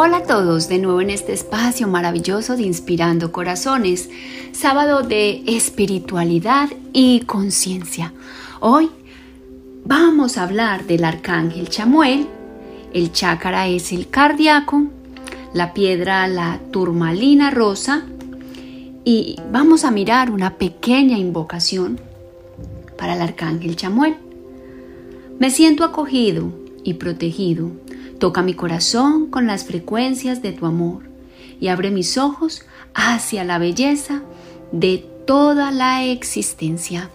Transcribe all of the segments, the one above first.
Hola a todos, de nuevo en este espacio maravilloso de Inspirando Corazones, sábado de espiritualidad y conciencia. Hoy vamos a hablar del arcángel Chamuel, el chácara es el cardíaco, la piedra la turmalina rosa y vamos a mirar una pequeña invocación para el arcángel Chamuel. Me siento acogido y protegido Toca mi corazón con las frecuencias de tu amor y abre mis ojos hacia la belleza de toda la existencia.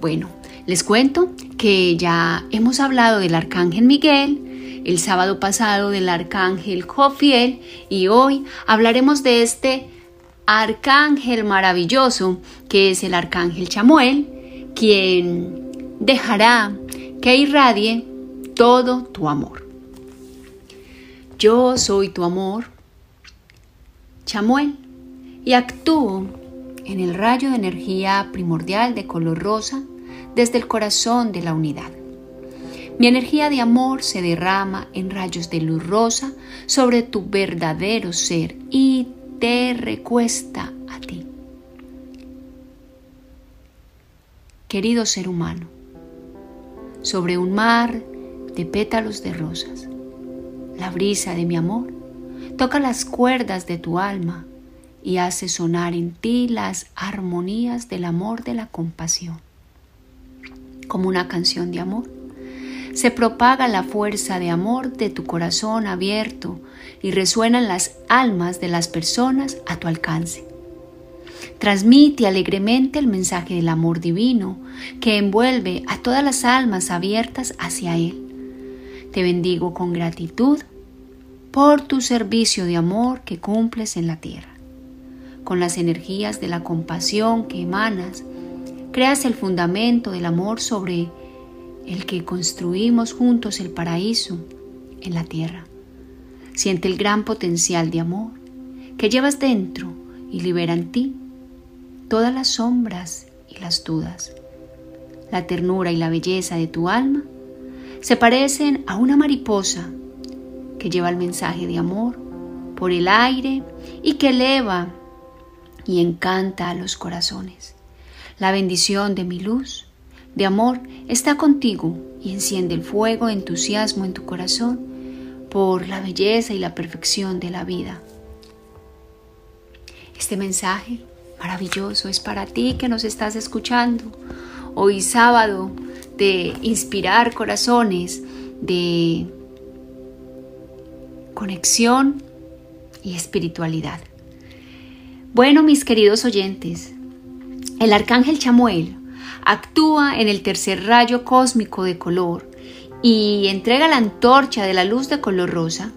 Bueno, les cuento que ya hemos hablado del arcángel Miguel, el sábado pasado del arcángel Jofiel y hoy hablaremos de este arcángel maravilloso que es el arcángel Chamuel, quien dejará que irradie todo tu amor. Yo soy tu amor, Chamuel, y actúo en el rayo de energía primordial de color rosa desde el corazón de la unidad. Mi energía de amor se derrama en rayos de luz rosa sobre tu verdadero ser y te recuesta a ti. Querido ser humano, sobre un mar de pétalos de rosas, la brisa de mi amor, toca las cuerdas de tu alma y hace sonar en ti las armonías del amor de la compasión. Como una canción de amor, se propaga la fuerza de amor de tu corazón abierto y resuenan las almas de las personas a tu alcance. Transmite alegremente el mensaje del amor divino que envuelve a todas las almas abiertas hacia Él. Te bendigo con gratitud por tu servicio de amor que cumples en la tierra. Con las energías de la compasión que emanas, creas el fundamento del amor sobre el que construimos juntos el paraíso en la tierra. Siente el gran potencial de amor que llevas dentro y libera en ti todas las sombras y las dudas. La ternura y la belleza de tu alma se parecen a una mariposa que lleva el mensaje de amor por el aire y que eleva y encanta a los corazones. La bendición de mi luz, de amor, está contigo y enciende el fuego entusiasmo en tu corazón por la belleza y la perfección de la vida. Este mensaje maravilloso es para ti que nos estás escuchando. Hoy sábado de inspirar corazones, de conexión y espiritualidad. Bueno, mis queridos oyentes, el arcángel Chamuel actúa en el tercer rayo cósmico de color y entrega la antorcha de la luz de color rosa.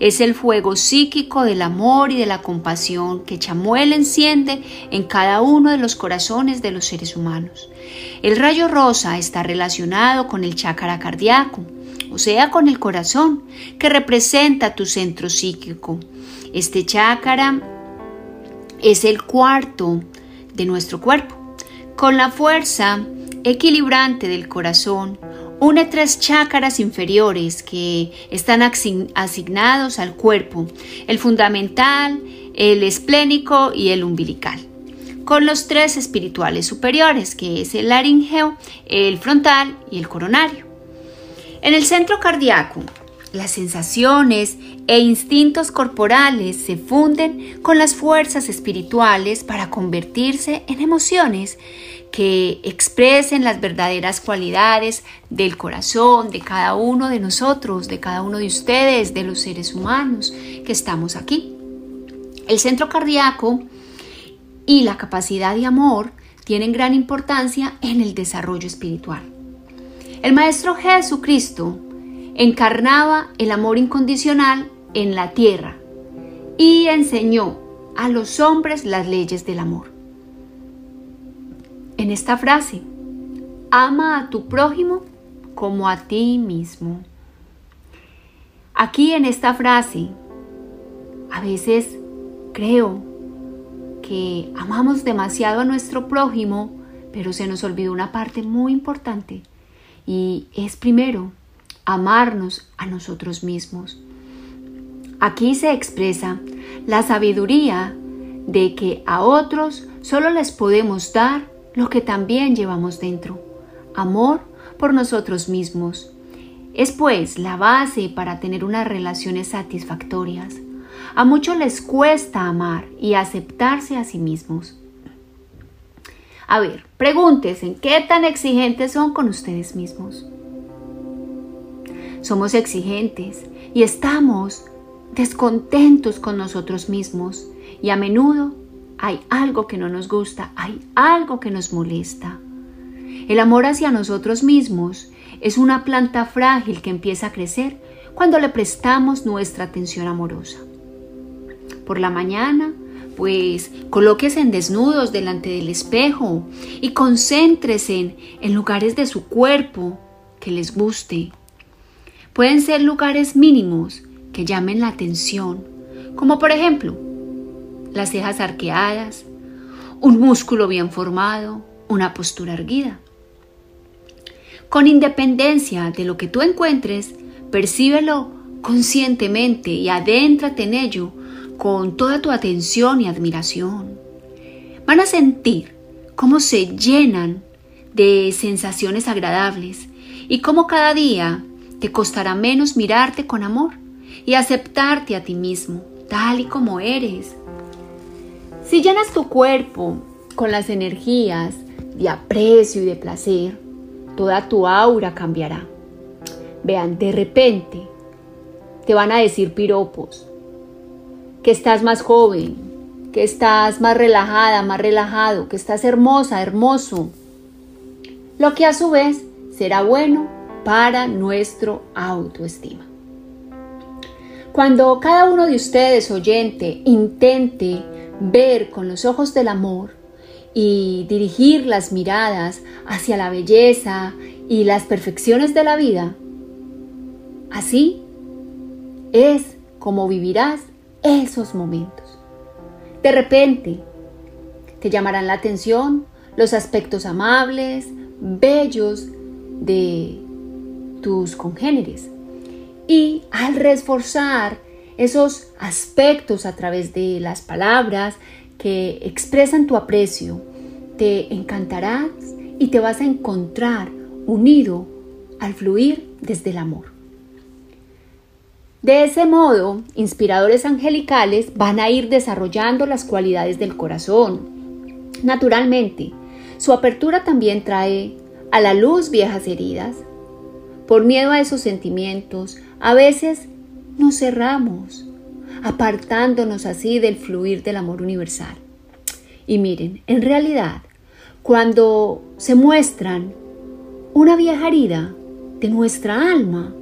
Es el fuego psíquico del amor y de la compasión que Chamuel enciende en cada uno de los corazones de los seres humanos. El rayo rosa está relacionado con el chakra cardíaco, sea, con el corazón, que representa tu centro psíquico. Este chakra es el cuarto de nuestro cuerpo. Con la fuerza equilibrante del corazón, une tres chakras inferiores que están asignados al cuerpo, el fundamental, el esplénico y el umbilical, con los tres espirituales superiores, que es el laringeo, el frontal y el coronario. En el centro cardíaco, las sensaciones e instintos corporales se funden con las fuerzas espirituales para convertirse en emociones que expresen las verdaderas cualidades del corazón de cada uno de nosotros, de cada uno de ustedes, de los seres humanos que estamos aquí. El centro cardíaco y la capacidad de amor tienen gran importancia en el desarrollo espiritual. El Maestro Jesucristo encarnaba el amor incondicional en la tierra y enseñó a los hombres las leyes del amor. En esta frase, ama a tu prójimo como a ti mismo. Aquí en esta frase, a veces creo que amamos demasiado a nuestro prójimo, pero se nos olvidó una parte muy importante y es primero amarnos a nosotros mismos. Aquí se expresa la sabiduría de que a otros solo les podemos dar lo que también llevamos dentro, amor por nosotros mismos. Es pues la base para tener unas relaciones satisfactorias. A muchos les cuesta amar y aceptarse a sí mismos. A ver, pregúntense, ¿qué tan exigentes son con ustedes mismos? Somos exigentes y estamos descontentos con nosotros mismos y a menudo hay algo que no nos gusta, hay algo que nos molesta. El amor hacia nosotros mismos es una planta frágil que empieza a crecer cuando le prestamos nuestra atención amorosa. Por la mañana, pues colóquese en desnudos delante del espejo y concéntrese en lugares de su cuerpo que les guste. Pueden ser lugares mínimos que llamen la atención, como por ejemplo las cejas arqueadas, un músculo bien formado, una postura erguida. Con independencia de lo que tú encuentres, percíbelo conscientemente y adéntrate en ello con toda tu atención y admiración. Van a sentir cómo se llenan de sensaciones agradables y cómo cada día te costará menos mirarte con amor y aceptarte a ti mismo, tal y como eres. Si llenas tu cuerpo con las energías de aprecio y de placer, toda tu aura cambiará. Vean, de repente te van a decir piropos, que estás más joven, que estás más relajada, más relajado, que estás hermosa, hermoso. Lo que a su vez será bueno para nuestro autoestima. Cuando cada uno de ustedes, oyente, intente ver con los ojos del amor y dirigir las miradas hacia la belleza y las perfecciones de la vida, así es como vivirás esos momentos. De repente, te llamarán la atención los aspectos amables, bellos de tus congéneres. Y al reforzar esos aspectos a través de las palabras que expresan tu aprecio, te encantarás y te vas a encontrar unido al fluir desde el amor. De ese modo, inspiradores angelicales van a ir desarrollando las cualidades del corazón. Naturalmente, su apertura también trae a la luz viejas heridas. Por miedo a esos sentimientos, a veces nos cerramos, apartándonos así del fluir del amor universal. Y miren, en realidad, cuando se muestran una vieja herida de nuestra alma,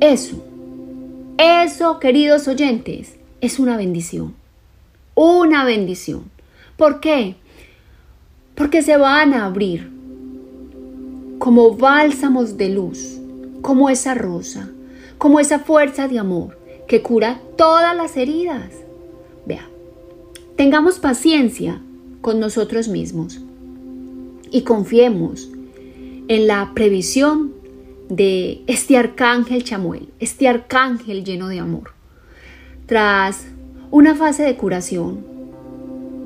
eso eso, queridos oyentes, es una bendición. Una bendición. ¿Por qué? Porque se van a abrir como bálsamos de luz, como esa rosa, como esa fuerza de amor que cura todas las heridas. Vea, tengamos paciencia con nosotros mismos y confiemos en la previsión de este arcángel Chamuel, este arcángel lleno de amor. Tras una fase de curación,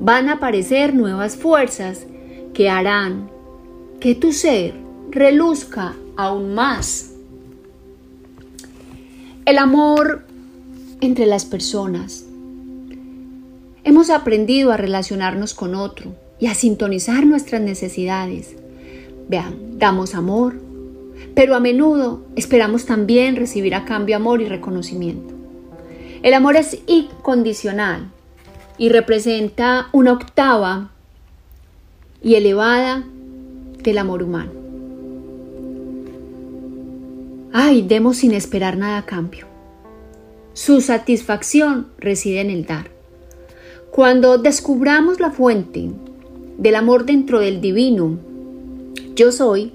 van a aparecer nuevas fuerzas que harán que tu ser reluzca aún más. El amor entre las personas. Hemos aprendido a relacionarnos con otro y a sintonizar nuestras necesidades. Vean, damos amor, pero a menudo esperamos también recibir a cambio amor y reconocimiento. El amor es incondicional y representa una octava y elevada del amor humano. Ay, demos sin esperar nada a cambio. Su satisfacción reside en el dar. Cuando descubramos la fuente del amor dentro del divino, yo soy,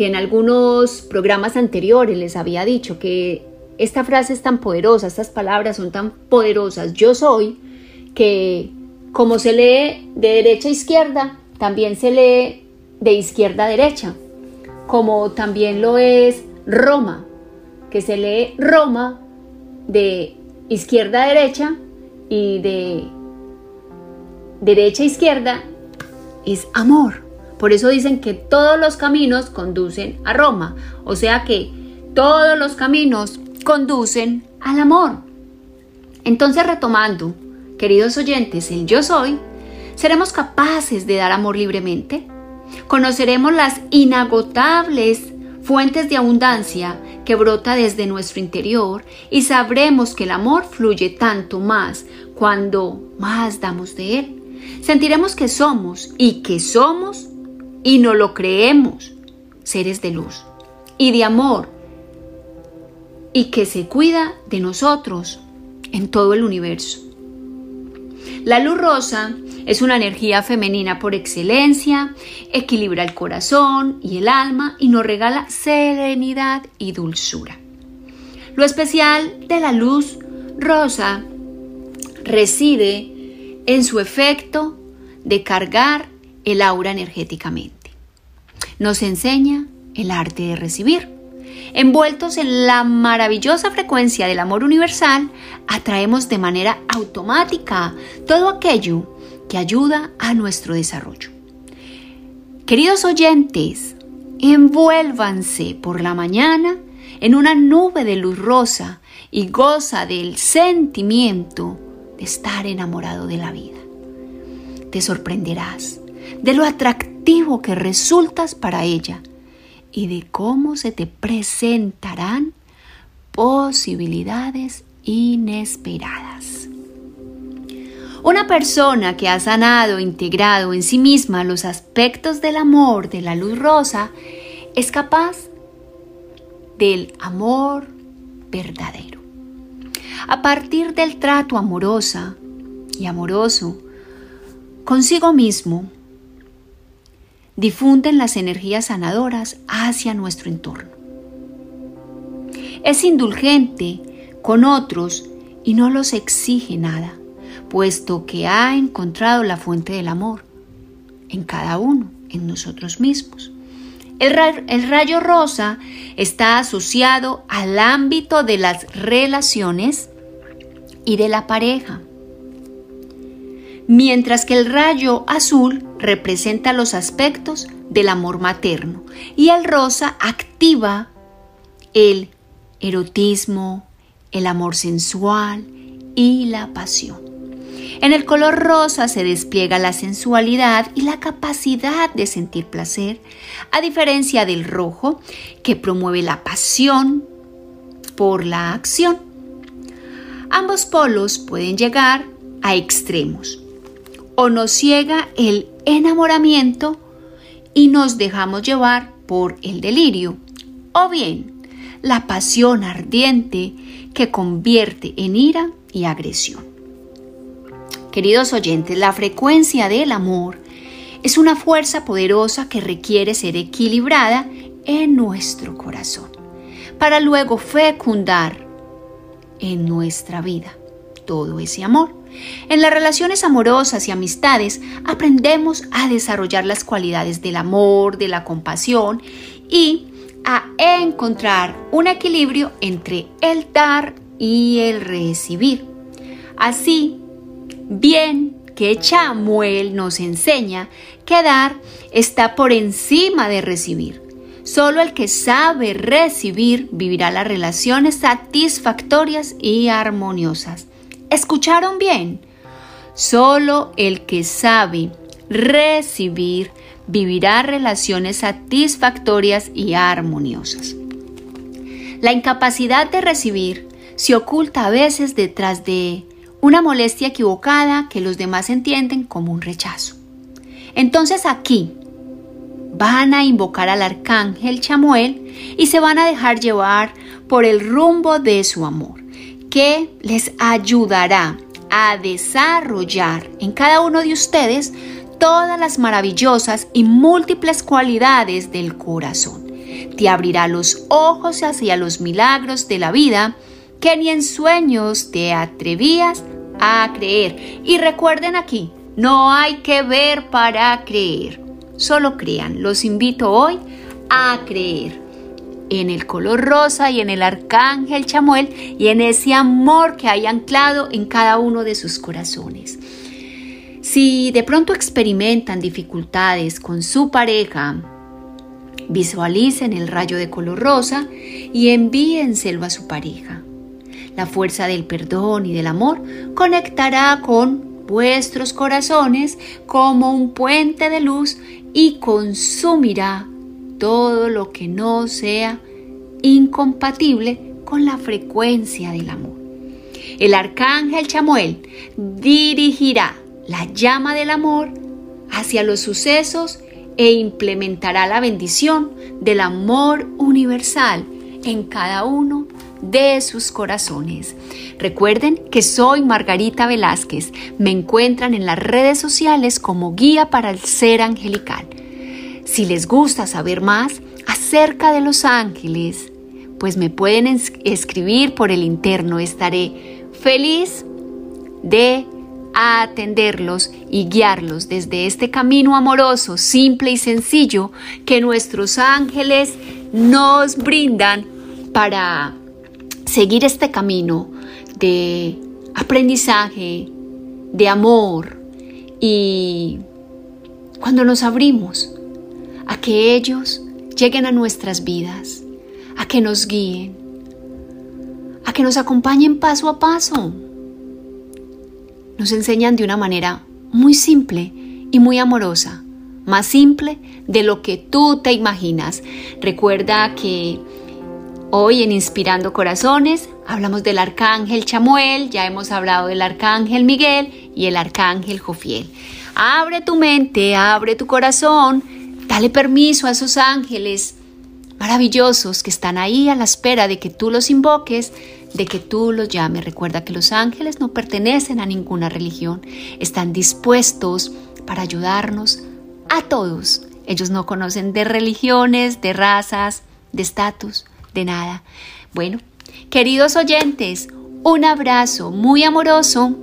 que en algunos programas anteriores les había dicho que esta frase es tan poderosa, estas palabras son tan poderosas, yo soy, que como se lee de derecha a izquierda, también se lee de izquierda a derecha, como también lo es Roma, que se lee Roma de izquierda a derecha y de derecha a izquierda es amor. Por eso dicen que todos los caminos conducen a Roma. O sea que todos los caminos conducen al amor. Entonces retomando, queridos oyentes, el yo soy, ¿seremos capaces de dar amor libremente? Conoceremos las inagotables fuentes de abundancia que brota desde nuestro interior y sabremos que el amor fluye tanto más cuando más damos de él. Sentiremos que somos y que somos y no lo creemos seres de luz y de amor y que se cuida de nosotros en todo el universo. La luz rosa es una energía femenina por excelencia, equilibra el corazón y el alma y nos regala serenidad y dulzura. Lo especial de la luz rosa reside en su efecto de cargar el aura energéticamente. Nos enseña el arte de recibir. Envueltos en la maravillosa frecuencia del amor universal, atraemos de manera automática todo aquello que ayuda a nuestro desarrollo. Queridos oyentes, envuélvanse por la mañana en una nube de luz rosa y goza del sentimiento de estar enamorado de la vida. Te sorprenderás de lo atractivo que resultas para ella y de cómo se te presentarán posibilidades inesperadas. Una persona que ha sanado, integrado en sí misma los aspectos del amor de la luz rosa, es capaz del amor verdadero. A partir del trato amorosa y amoroso consigo mismo, difunden las energías sanadoras hacia nuestro entorno. Es indulgente con otros y no los exige nada, puesto que ha encontrado la fuente del amor en cada uno, en nosotros mismos. El, rayo rosa está asociado al ámbito de las relaciones y de la pareja mientras que el rayo azul representa los aspectos del amor materno y el rosa activa el erotismo, el amor sensual y la pasión. En el color rosa se despliega la sensualidad y la capacidad de sentir placer, a diferencia del rojo, que promueve la pasión por la acción. Ambos polos pueden llegar a extremos o nos ciega el enamoramiento y nos dejamos llevar por el delirio, o bien la pasión ardiente que convierte en ira y agresión. Queridos oyentes, la frecuencia del amor es una fuerza poderosa que requiere ser equilibrada en nuestro corazón para luego fecundar en nuestra vida todo ese amor. En las relaciones amorosas y amistades aprendemos a desarrollar las cualidades del amor, de la compasión y a encontrar un equilibrio entre el dar y el recibir. Así, bien que Chamuel nos enseña que dar está por encima de recibir. Solo el que sabe recibir vivirá las relaciones satisfactorias y armoniosas. ¿Escucharon bien? Solo el que sabe recibir vivirá relaciones satisfactorias y armoniosas. La incapacidad de recibir se oculta a veces detrás de una molestia equivocada que los demás entienden como un rechazo. Entonces aquí van a invocar al arcángel Chamuel y se van a dejar llevar por el rumbo de su amor que les ayudará a desarrollar en cada uno de ustedes todas las maravillosas y múltiples cualidades del corazón. Te abrirá los ojos hacia los milagros de la vida que ni en sueños te atrevías a creer. Y recuerden aquí, no hay que ver para creer, solo crean. Los invito hoy a creer en el color rosa y en el arcángel Chamuel y en ese amor que hay anclado en cada uno de sus corazones. Si de pronto experimentan dificultades con su pareja, visualicen el rayo de color rosa y envíenselo a su pareja. La fuerza del perdón y del amor conectará con vuestros corazones como un puente de luz y consumirá todo lo que no sea incompatible con la frecuencia del amor. El arcángel Chamuel dirigirá la llama del amor hacia los sucesos e implementará la bendición del amor universal en cada uno de sus corazones. Recuerden que soy Margarita Velázquez. Me encuentran en las redes sociales como guía para el ser angelical. Si les gusta saber más acerca de los ángeles, pues me pueden escribir por el interno. Estaré feliz de atenderlos y guiarlos desde este camino amoroso, simple y sencillo que nuestros ángeles nos brindan para seguir este camino de aprendizaje, de amor y cuando nos abrimos a que ellos lleguen a nuestras vidas, a que nos guíen, a que nos acompañen paso a paso. Nos enseñan de una manera muy simple y muy amorosa, más simple de lo que tú te imaginas. Recuerda que hoy en Inspirando Corazones hablamos del arcángel Chamuel, ya hemos hablado del arcángel Miguel y el arcángel Jofiel. Abre tu mente, abre tu corazón Dale permiso a esos ángeles maravillosos que están ahí a la espera de que tú los invoques, de que tú los llames. Recuerda que los ángeles no pertenecen a ninguna religión, están dispuestos para ayudarnos a todos. Ellos no conocen de religiones, de razas, de estatus, de nada. Bueno, queridos oyentes, un abrazo muy amoroso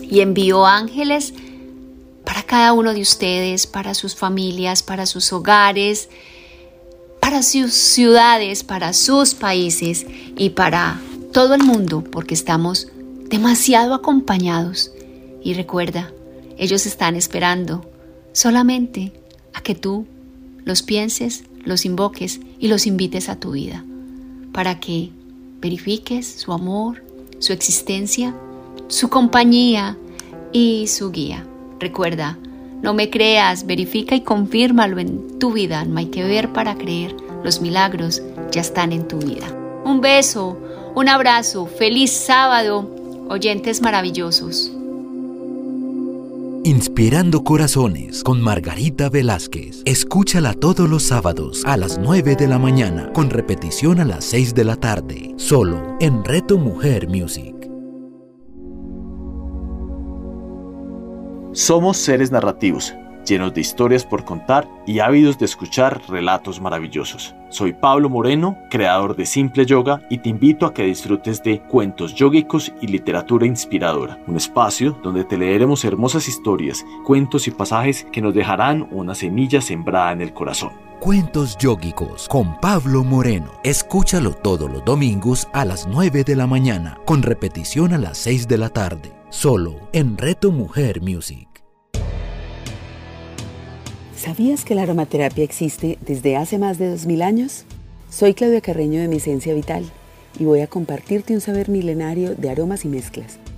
y envío ángeles para cada uno de ustedes, para sus familias, para sus hogares, para sus ciudades, para sus países y para todo el mundo, porque estamos demasiado acompañados. Y recuerda, ellos están esperando solamente a que tú los pienses, los invoques y los invites a tu vida, para que verifiques su amor, su existencia, su compañía y su guía. Recuerda, no me creas, verifica y confírmalo en tu vida. No hay que ver para creer. Los milagros ya están en tu vida. Un beso, un abrazo, feliz sábado, oyentes maravillosos. Inspirando Corazones con Margarita Velázquez. Escúchala todos los sábados a las 9 de la mañana con repetición a las 6 de la tarde, solo en Reto Mujer Music. Somos seres narrativos, llenos de historias por contar y ávidos de escuchar relatos maravillosos. Soy Pablo Moreno, creador de Simple Yoga, y te invito a que disfrutes de Cuentos Yógicos y Literatura Inspiradora, un espacio donde te leeremos hermosas historias, cuentos y pasajes que nos dejarán una semilla sembrada en el corazón. Cuentos Yógicos con Pablo Moreno. Escúchalo todos los domingos a las 9 de la mañana, con repetición a las 6 de la tarde, solo en Reto Mujer Music. ¿Sabías que la aromaterapia existe desde hace más de 2000 años? Soy Claudia Carreño de Mi Esencia Vital y voy a compartirte un saber milenario de aromas y mezclas.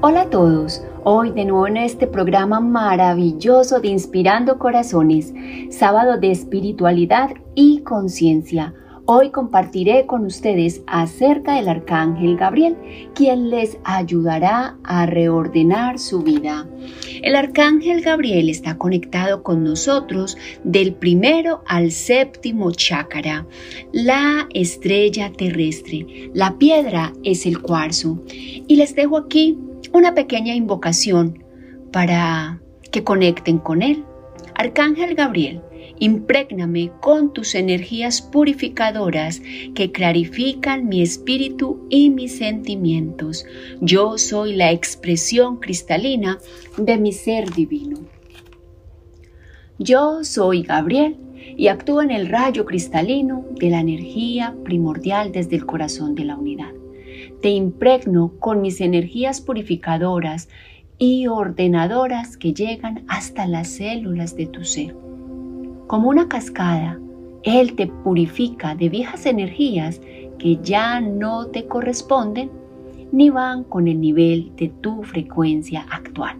Hola a todos. Hoy de nuevo en este programa maravilloso de Inspirando Corazones, sábado de espiritualidad y conciencia. Hoy compartiré con ustedes acerca del arcángel Gabriel, quien les ayudará a reordenar su vida. El arcángel Gabriel está conectado con nosotros del primero al séptimo chácara, la estrella terrestre. La piedra es el cuarzo. Y les dejo aquí una pequeña invocación para que conecten con Él. Arcángel Gabriel, imprégname con tus energías purificadoras que clarifican mi espíritu y mis sentimientos. Yo soy la expresión cristalina de mi ser divino. Yo soy Gabriel y actúo en el rayo cristalino de la energía primordial desde el corazón de la unidad te impregno con mis energías purificadoras y ordenadoras que llegan hasta las células de tu ser. Como una cascada, Él te purifica de viejas energías que ya no te corresponden ni van con el nivel de tu frecuencia actual.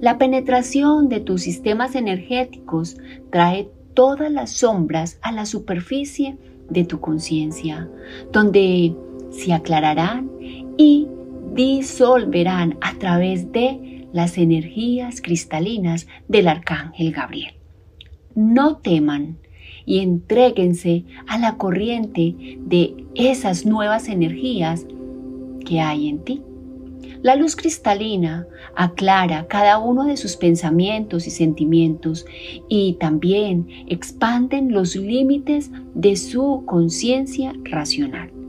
La penetración de tus sistemas energéticos trae todas las sombras a la superficie de tu conciencia, donde se aclararán y disolverán a través de las energías cristalinas del arcángel Gabriel. No teman y entréguense a la corriente de esas nuevas energías que hay en ti. La luz cristalina aclara cada uno de sus pensamientos y sentimientos y también expanden los límites de su conciencia racional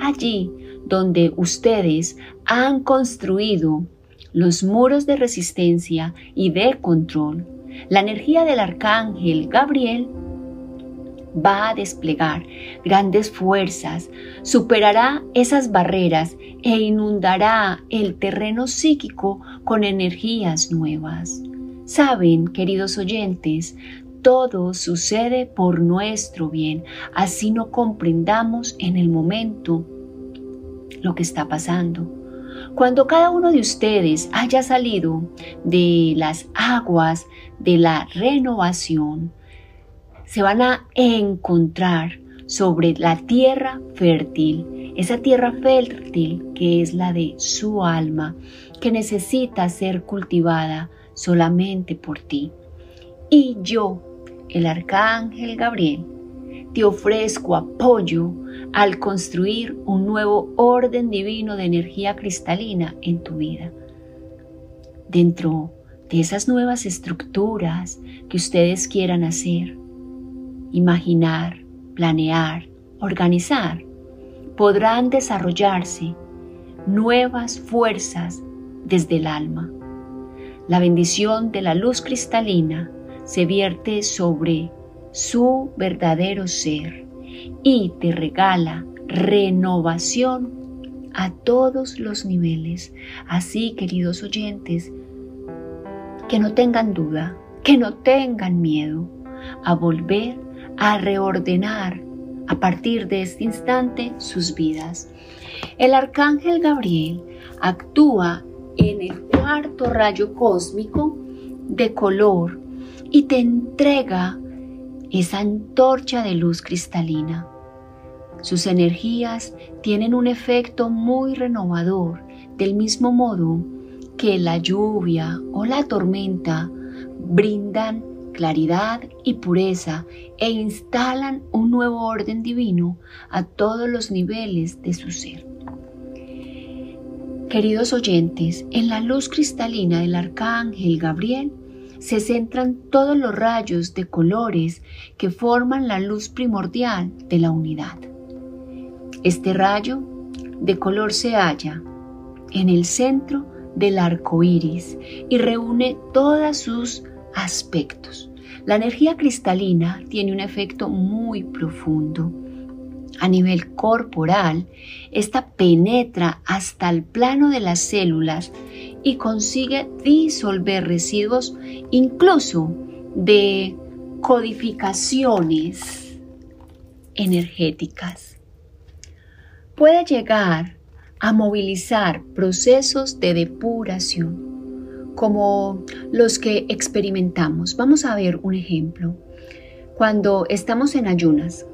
allí donde ustedes han construido los muros de resistencia y de control, la energía del arcángel Gabriel va a desplegar grandes fuerzas, superará esas barreras e inundará el terreno psíquico con energías nuevas. Saben, queridos oyentes, todo sucede por nuestro bien, así no comprendamos en el momento lo que está pasando. Cuando cada uno de ustedes haya salido de las aguas de la renovación, se van a encontrar sobre la tierra fértil, esa tierra fértil que es la de su alma, que necesita ser cultivada solamente por ti. Y yo el arcángel Gabriel, te ofrezco apoyo al construir un nuevo orden divino de energía cristalina en tu vida. Dentro de esas nuevas estructuras que ustedes quieran hacer, imaginar, planear, organizar, podrán desarrollarse nuevas fuerzas desde el alma. La bendición de la luz cristalina se vierte sobre su verdadero ser y te regala renovación a todos los niveles. Así, queridos oyentes, que no tengan duda, que no tengan miedo a volver a reordenar a partir de este instante sus vidas. El arcángel Gabriel actúa en el cuarto rayo cósmico de color y te entrega esa antorcha de luz cristalina. Sus energías tienen un efecto muy renovador, del mismo modo que la lluvia o la tormenta brindan claridad y pureza e instalan un nuevo orden divino a todos los niveles de su ser. Queridos oyentes, en la luz cristalina del arcángel Gabriel se centran todos los rayos de colores que forman la luz primordial de la unidad. Este rayo de color se halla en el centro del arco iris y reúne todas sus aspectos. La energía cristalina tiene un efecto muy profundo. A nivel corporal, esta penetra hasta el plano de las células y consigue disolver residuos incluso de codificaciones energéticas. Puede llegar a movilizar procesos de depuración como los que experimentamos. Vamos a ver un ejemplo. Cuando estamos en ayunas,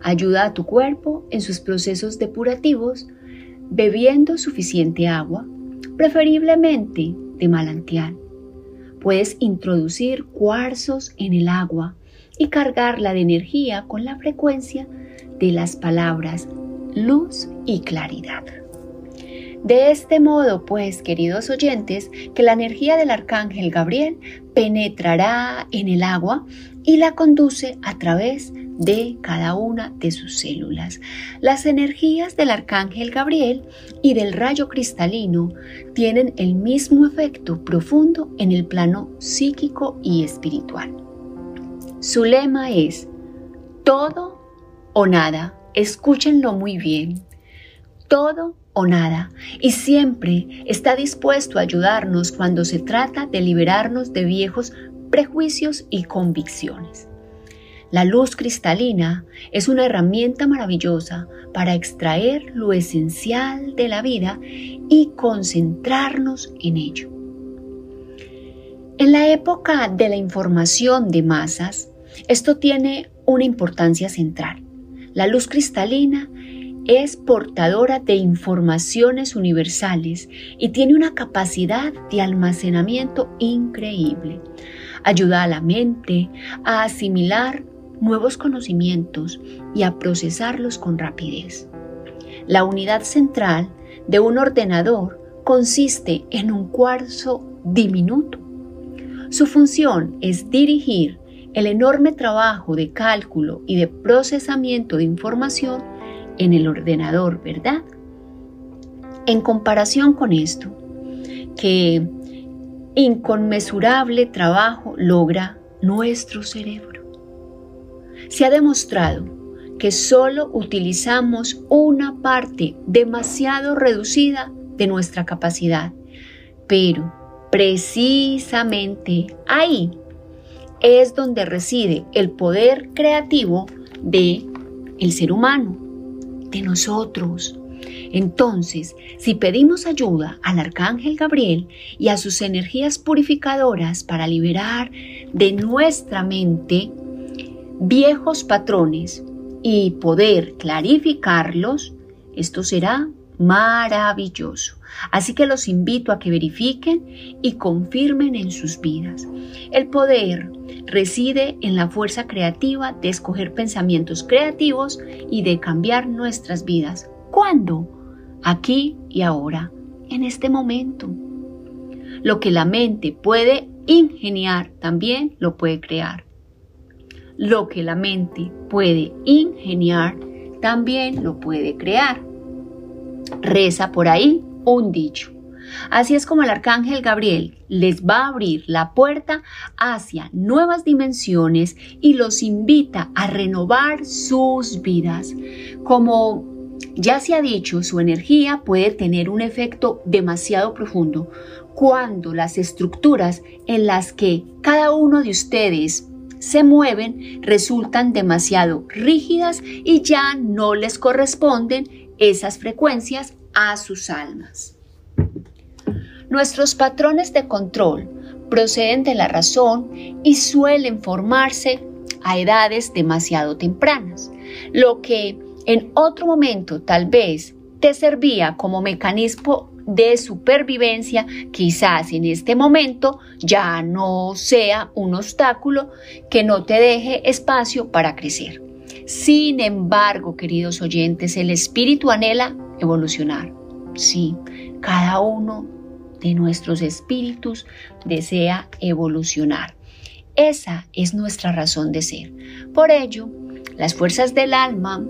ayuda a tu cuerpo en sus procesos depurativos bebiendo suficiente agua, preferiblemente de manantial. Puedes introducir cuarzos en el agua y cargarla de energía con la frecuencia de las palabras luz y claridad. De este modo, pues, queridos oyentes, que la energía del arcángel Gabriel penetrará en el agua y la conduce a través de cada una de sus células. Las energías del arcángel Gabriel y del rayo cristalino tienen el mismo efecto profundo en el plano psíquico y espiritual. Su lema es todo o nada. Escúchenlo muy bien. Todo o nada, y siempre está dispuesto a ayudarnos cuando se trata de liberarnos de viejos prejuicios y convicciones. La luz cristalina es una herramienta maravillosa para extraer lo esencial de la vida y concentrarnos en ello. En la época de la información de masas, esto tiene una importancia central. La luz cristalina es portadora de informaciones universales y tiene una capacidad de almacenamiento increíble. Ayuda a la mente a asimilar nuevos conocimientos y a procesarlos con rapidez. La unidad central de un ordenador consiste en un cuarzo diminuto. Su función es dirigir el enorme trabajo de cálculo y de procesamiento de información en el ordenador, ¿verdad? En comparación con esto, que inconmensurable trabajo logra nuestro cerebro. Se ha demostrado que solo utilizamos una parte demasiado reducida de nuestra capacidad, pero precisamente ahí es donde reside el poder creativo de el ser humano de nosotros. Entonces, si pedimos ayuda al arcángel Gabriel y a sus energías purificadoras para liberar de nuestra mente viejos patrones y poder clarificarlos, esto será maravilloso. Así que los invito a que verifiquen y confirmen en sus vidas. El poder reside en la fuerza creativa de escoger pensamientos creativos y de cambiar nuestras vidas. ¿Cuándo? Aquí y ahora, en este momento. Lo que la mente puede ingeniar también lo puede crear. Lo que la mente puede ingeniar también lo puede crear. Reza por ahí un dicho. Así es como el arcángel Gabriel les va a abrir la puerta hacia nuevas dimensiones y los invita a renovar sus vidas. Como ya se ha dicho, su energía puede tener un efecto demasiado profundo cuando las estructuras en las que cada uno de ustedes se mueven resultan demasiado rígidas y ya no les corresponden esas frecuencias a sus almas. Nuestros patrones de control proceden de la razón y suelen formarse a edades demasiado tempranas, lo que en otro momento tal vez te servía como mecanismo de supervivencia, quizás en este momento ya no sea un obstáculo que no te deje espacio para crecer. Sin embargo, queridos oyentes, el espíritu anhela evolucionar. Sí, cada uno de nuestros espíritus desea evolucionar. Esa es nuestra razón de ser. Por ello, las fuerzas del alma,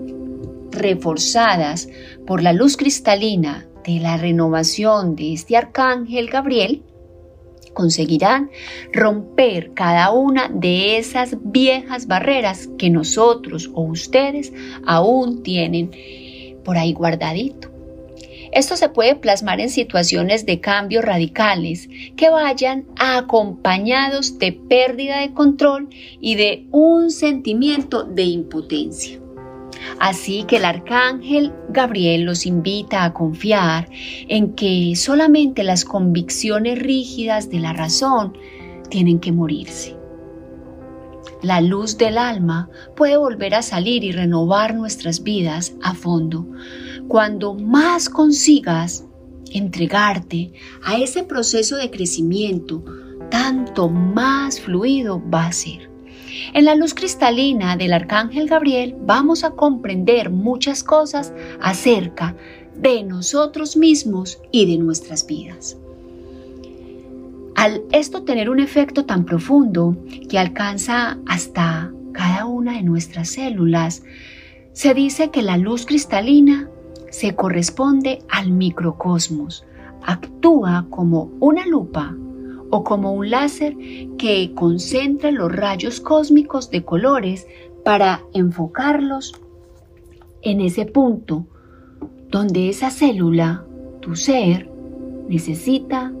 reforzadas por la luz cristalina de la renovación de este arcángel Gabriel, conseguirán romper cada una de esas viejas barreras que nosotros o ustedes aún tienen por ahí guardadito. Esto se puede plasmar en situaciones de cambios radicales que vayan acompañados de pérdida de control y de un sentimiento de impotencia. Así que el arcángel Gabriel los invita a confiar en que solamente las convicciones rígidas de la razón tienen que morirse. La luz del alma puede volver a salir y renovar nuestras vidas a fondo cuando más consigas entregarte a ese proceso de crecimiento, tanto más fluido va a ser. En la luz cristalina del Arcángel Gabriel vamos a comprender muchas cosas acerca de nosotros mismos y de nuestras vidas. Al esto tener un efecto tan profundo que alcanza hasta cada una de nuestras células, se dice que la luz cristalina se corresponde al microcosmos, actúa como una lupa o como un láser que concentra los rayos cósmicos de colores para enfocarlos en ese punto donde esa célula, tu ser, necesita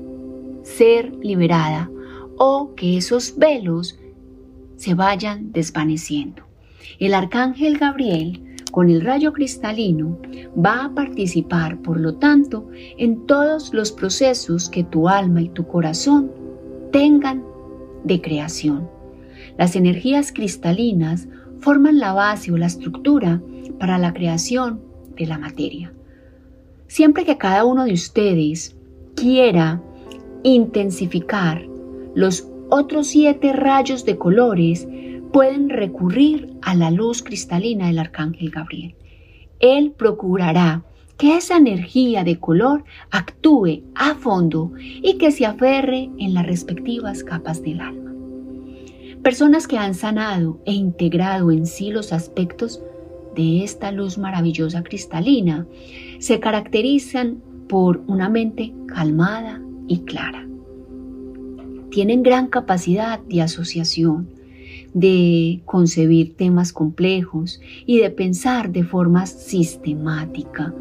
ser liberada o que esos velos se vayan desvaneciendo. El arcángel Gabriel con el rayo cristalino va a participar, por lo tanto, en todos los procesos que tu alma y tu corazón tengan de creación. Las energías cristalinas forman la base o la estructura para la creación de la materia. Siempre que cada uno de ustedes quiera intensificar los otros siete rayos de colores, pueden recurrir a la luz cristalina del Arcángel Gabriel. Él procurará que esa energía de color actúe a fondo y que se aferre en las respectivas capas del alma. Personas que han sanado e integrado en sí los aspectos de esta luz maravillosa cristalina se caracterizan por una mente calmada y clara. Tienen gran capacidad de asociación, de concebir temas complejos y de pensar de forma sistemática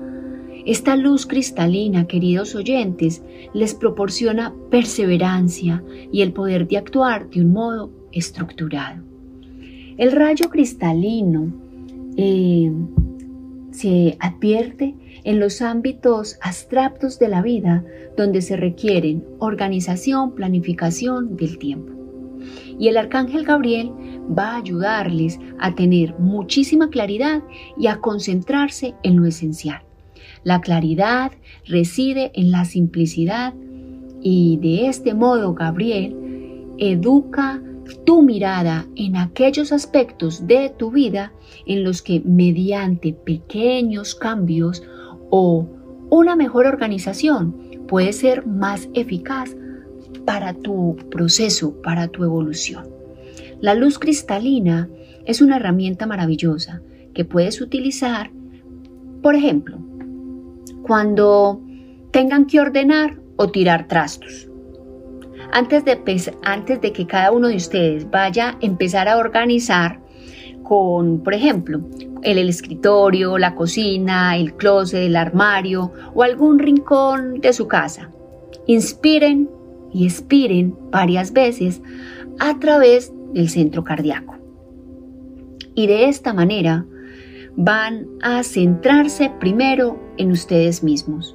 esta luz cristalina, queridos oyentes, les proporciona perseverancia y el poder de actuar de un modo estructurado. El rayo cristalino eh, se advierte en los ámbitos abstractos de la vida donde se requieren organización, planificación del tiempo. Y el arcángel Gabriel va a ayudarles a tener muchísima claridad y a concentrarse en lo esencial. La claridad reside en la simplicidad y de este modo, Gabriel, educa tu mirada en aquellos aspectos de tu vida en los que mediante pequeños cambios o una mejor organización puede ser más eficaz para tu proceso, para tu evolución. La luz cristalina es una herramienta maravillosa que puedes utilizar, por ejemplo, cuando tengan que ordenar o tirar trastos. Antes de, antes de que cada uno de ustedes vaya a empezar a organizar con, por ejemplo, el, el escritorio, la cocina, el closet, el armario o algún rincón de su casa. Inspiren y expiren varias veces a través del centro cardíaco. Y de esta manera van a centrarse primero en ustedes mismos.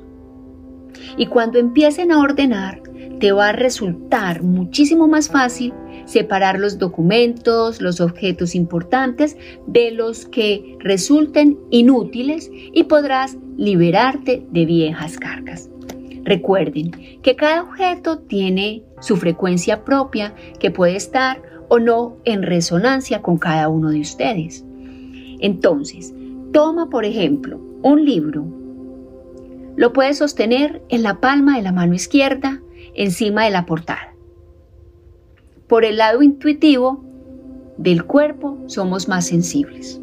Y cuando empiecen a ordenar, te va a resultar muchísimo más fácil separar los documentos, los objetos importantes de los que resulten inútiles y podrás liberarte de viejas cargas. Recuerden que cada objeto tiene su frecuencia propia que puede estar o no en resonancia con cada uno de ustedes. Entonces, toma por ejemplo un libro. Lo puedes sostener en la palma de la mano izquierda, encima de la portada. Por el lado intuitivo del cuerpo somos más sensibles.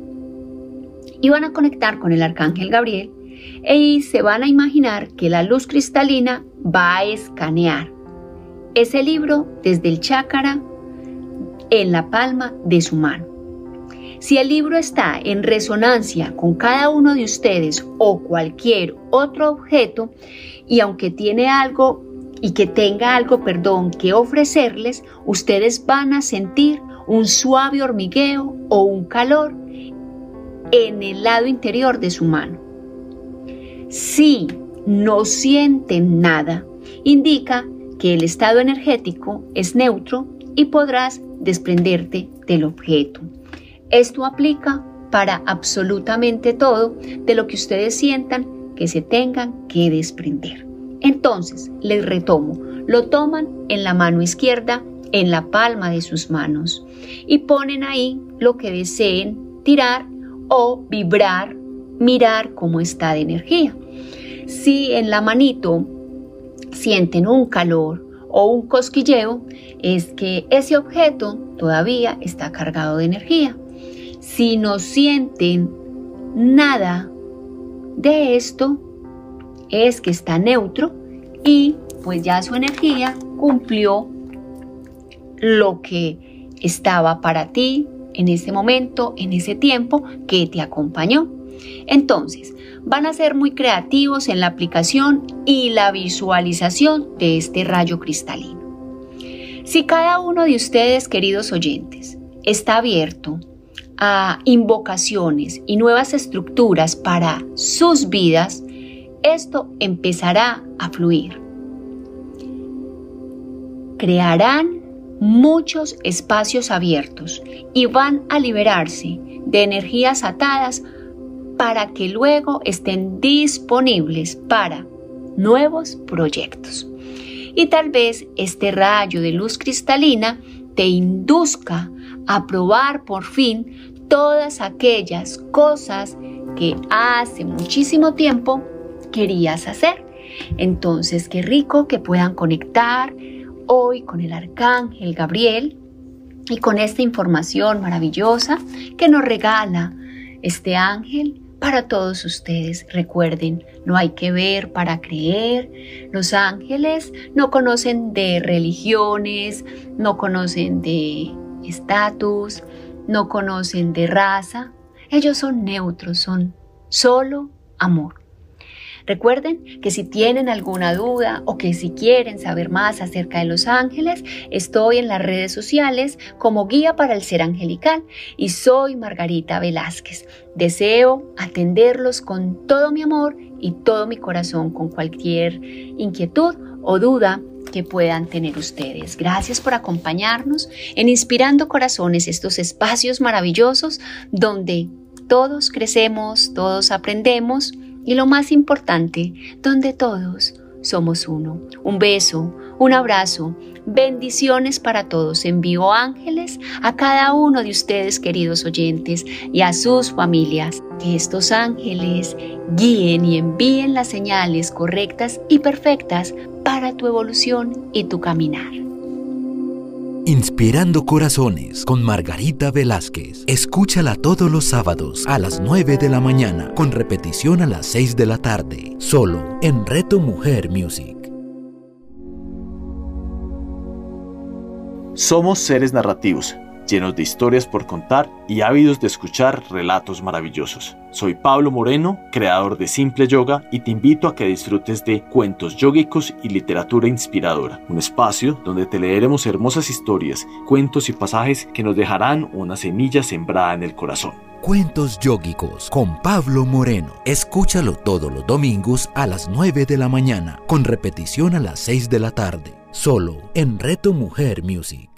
Y van a conectar con el arcángel Gabriel y se van a imaginar que la luz cristalina va a escanear ese libro desde el chácara en la palma de su mano. Si el libro está en resonancia con cada uno de ustedes o cualquier otro objeto, y aunque tiene algo y que tenga algo, perdón, que ofrecerles, ustedes van a sentir un suave hormigueo o un calor en el lado interior de su mano. Si no sienten nada, indica que el estado energético es neutro y podrás desprenderte del objeto. Esto aplica para absolutamente todo de lo que ustedes sientan que se tengan que desprender. Entonces, les retomo, lo toman en la mano izquierda, en la palma de sus manos, y ponen ahí lo que deseen tirar o vibrar, mirar cómo está de energía. Si en la manito sienten un calor o un cosquilleo, es que ese objeto todavía está cargado de energía. Si no sienten nada de esto, es que está neutro y pues ya su energía cumplió lo que estaba para ti en ese momento, en ese tiempo que te acompañó. Entonces, van a ser muy creativos en la aplicación y la visualización de este rayo cristalino. Si cada uno de ustedes, queridos oyentes, está abierto a invocaciones y nuevas estructuras para sus vidas, esto empezará a fluir. Crearán muchos espacios abiertos y van a liberarse de energías atadas para que luego estén disponibles para nuevos proyectos. Y tal vez este rayo de luz cristalina te induzca a probar por fin todas aquellas cosas que hace muchísimo tiempo querías hacer. Entonces, qué rico que puedan conectar hoy con el arcángel Gabriel y con esta información maravillosa que nos regala este ángel para todos ustedes. Recuerden, no hay que ver para creer. Los ángeles no conocen de religiones, no conocen de estatus, no conocen de raza. Ellos son neutros, son solo amor. Recuerden que si tienen alguna duda o que si quieren saber más acerca de los ángeles, estoy en las redes sociales como guía para el ser angelical y soy Margarita Velázquez. Deseo atenderlos con todo mi amor y todo mi corazón con cualquier inquietud o duda que puedan tener ustedes. Gracias por acompañarnos en Inspirando Corazones, estos espacios maravillosos donde todos crecemos, todos aprendemos y lo más importante, donde todos somos uno. Un beso, un abrazo, bendiciones para todos. Envío ángeles a cada uno de ustedes, queridos oyentes, y a sus familias. Que estos ángeles guíen y envíen las señales correctas y perfectas para tu evolución y tu caminar. Inspirando Corazones con Margarita Velázquez. Escúchala todos los sábados a las 9 de la mañana con repetición a las 6 de la tarde, solo en Reto Mujer Music. Somos seres narrativos llenos de historias por contar y ávidos de escuchar relatos maravillosos. Soy Pablo Moreno, creador de Simple Yoga, y te invito a que disfrutes de Cuentos Yógicos y Literatura Inspiradora, un espacio donde te leeremos hermosas historias, cuentos y pasajes que nos dejarán una semilla sembrada en el corazón. Cuentos Yógicos con Pablo Moreno. Escúchalo todos los domingos a las 9 de la mañana, con repetición a las 6 de la tarde, solo en Reto Mujer Music.